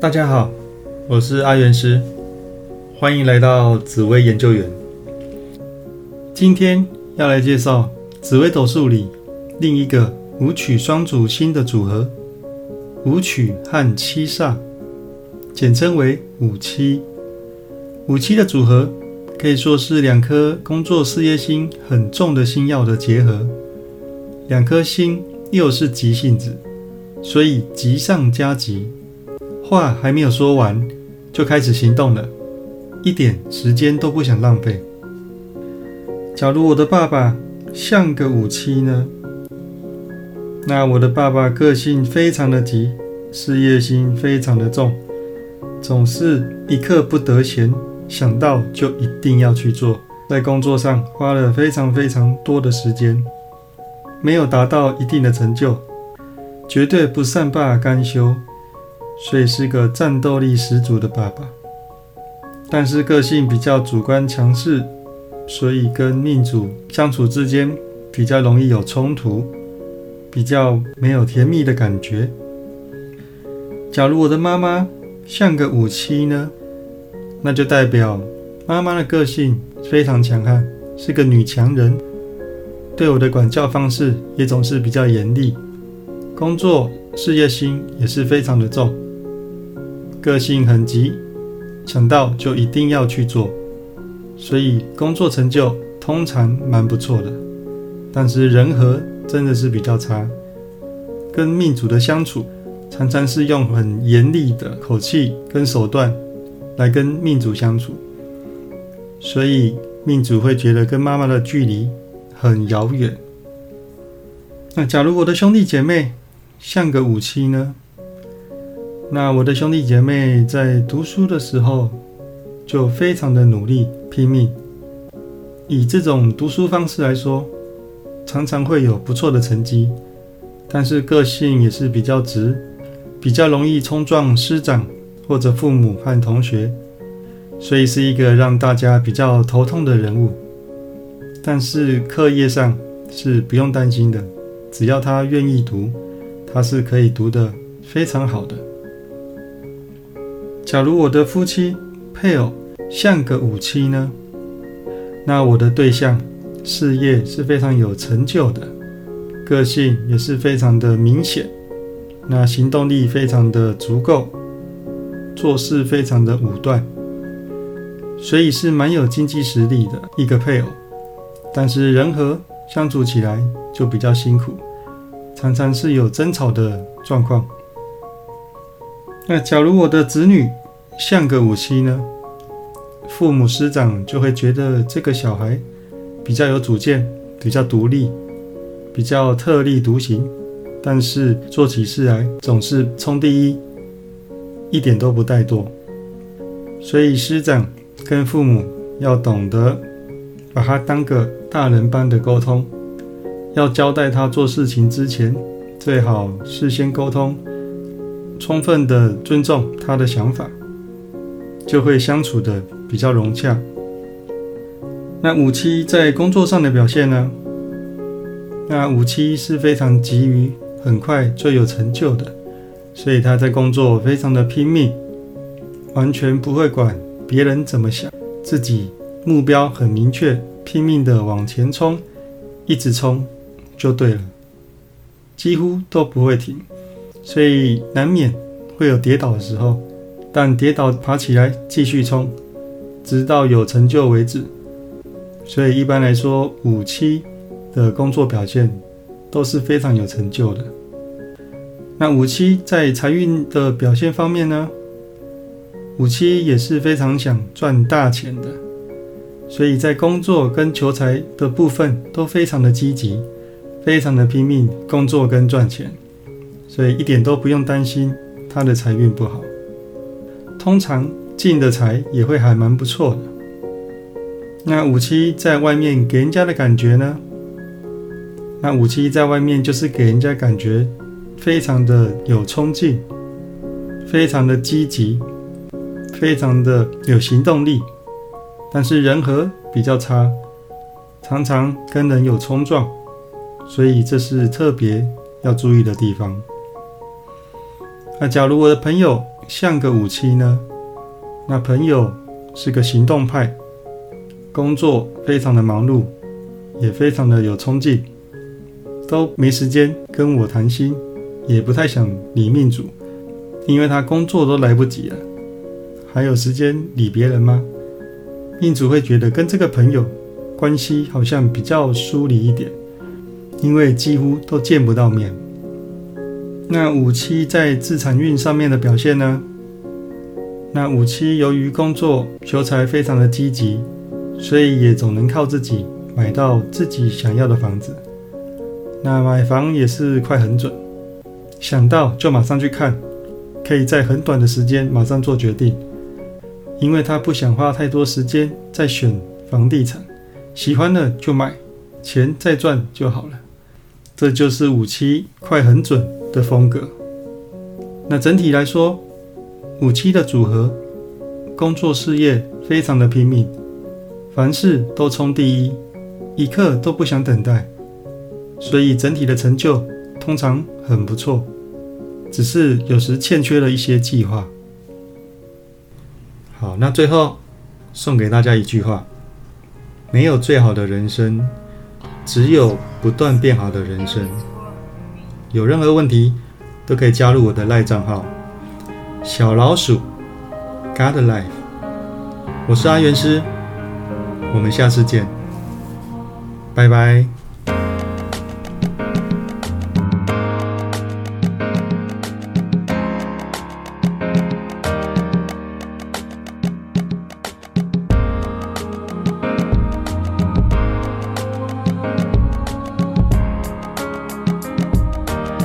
大家好，我是阿元师，欢迎来到紫薇研究员。今天要来介绍紫微斗数里另一个五曲双主星的组合——五曲和七煞，简称为五七。五七的组合可以说是两颗工作事业心很重的星耀的结合。两颗星又是急性子，所以急上加急。话还没有说完，就开始行动了，一点时间都不想浪费。假如我的爸爸像个武七呢？那我的爸爸个性非常的急，事业心非常的重，总是一刻不得闲，想到就一定要去做，在工作上花了非常非常多的时间，没有达到一定的成就，绝对不善罢甘休。所以是个战斗力十足的爸爸，但是个性比较主观强势，所以跟命主相处之间比较容易有冲突，比较没有甜蜜的感觉。假如我的妈妈像个武七呢，那就代表妈妈的个性非常强悍，是个女强人，对我的管教方式也总是比较严厉，工作事业心也是非常的重。个性很急，想到就一定要去做，所以工作成就通常蛮不错的。但是人和真的是比较差，跟命主的相处常常是用很严厉的口气跟手段来跟命主相处，所以命主会觉得跟妈妈的距离很遥远。那假如我的兄弟姐妹像个武器呢？那我的兄弟姐妹在读书的时候就非常的努力拼命，以这种读书方式来说，常常会有不错的成绩，但是个性也是比较直，比较容易冲撞师长或者父母和同学，所以是一个让大家比较头痛的人物。但是课业上是不用担心的，只要他愿意读，他是可以读得非常好的。假如我的夫妻配偶像个武器呢？那我的对象事业是非常有成就的，个性也是非常的明显，那行动力非常的足够，做事非常的武断，所以是蛮有经济实力的一个配偶。但是人和相处起来就比较辛苦，常常是有争吵的状况。那假如我的子女像个武器呢，父母师长就会觉得这个小孩比较有主见，比较独立，比较特立独行，但是做起事来总是冲第一，一点都不怠惰。所以师长跟父母要懂得把他当个大人般的沟通，要交代他做事情之前，最好事先沟通。充分的尊重他的想法，就会相处的比较融洽。那五七在工作上的表现呢？那五七是非常急于很快就有成就的，所以他在工作非常的拼命，完全不会管别人怎么想，自己目标很明确，拼命的往前冲，一直冲就对了，几乎都不会停。所以难免会有跌倒的时候，但跌倒爬起来继续冲，直到有成就为止。所以一般来说，五七的工作表现都是非常有成就的。那五七在财运的表现方面呢？五七也是非常想赚大钱的，所以在工作跟求财的部分都非常的积极，非常的拼命工作跟赚钱。所以一点都不用担心他的财运不好，通常进的财也会还蛮不错的。那五七在外面给人家的感觉呢？那五七在外面就是给人家感觉非常的有冲劲，非常的积极，非常的有行动力，但是人和比较差，常常跟人有冲撞，所以这是特别要注意的地方。那假如我的朋友像个五七呢？那朋友是个行动派，工作非常的忙碌，也非常的有冲劲，都没时间跟我谈心，也不太想理命主，因为他工作都来不及了，还有时间理别人吗？命主会觉得跟这个朋友关系好像比较疏离一点，因为几乎都见不到面。那五七在自产运上面的表现呢？那五七由于工作求财非常的积极，所以也总能靠自己买到自己想要的房子。那买房也是快很准，想到就马上去看，可以在很短的时间马上做决定，因为他不想花太多时间在选房地产，喜欢了就买，钱再赚就好了。这就是五七快很准的风格。那整体来说，五七的组合，工作事业非常的拼命，凡事都冲第一，一刻都不想等待，所以整体的成就通常很不错，只是有时欠缺了一些计划。好，那最后送给大家一句话：没有最好的人生。只有不断变好的人生。有任何问题都可以加入我的赖账号小老鼠 God Life。我是阿元师，我们下次见，拜拜。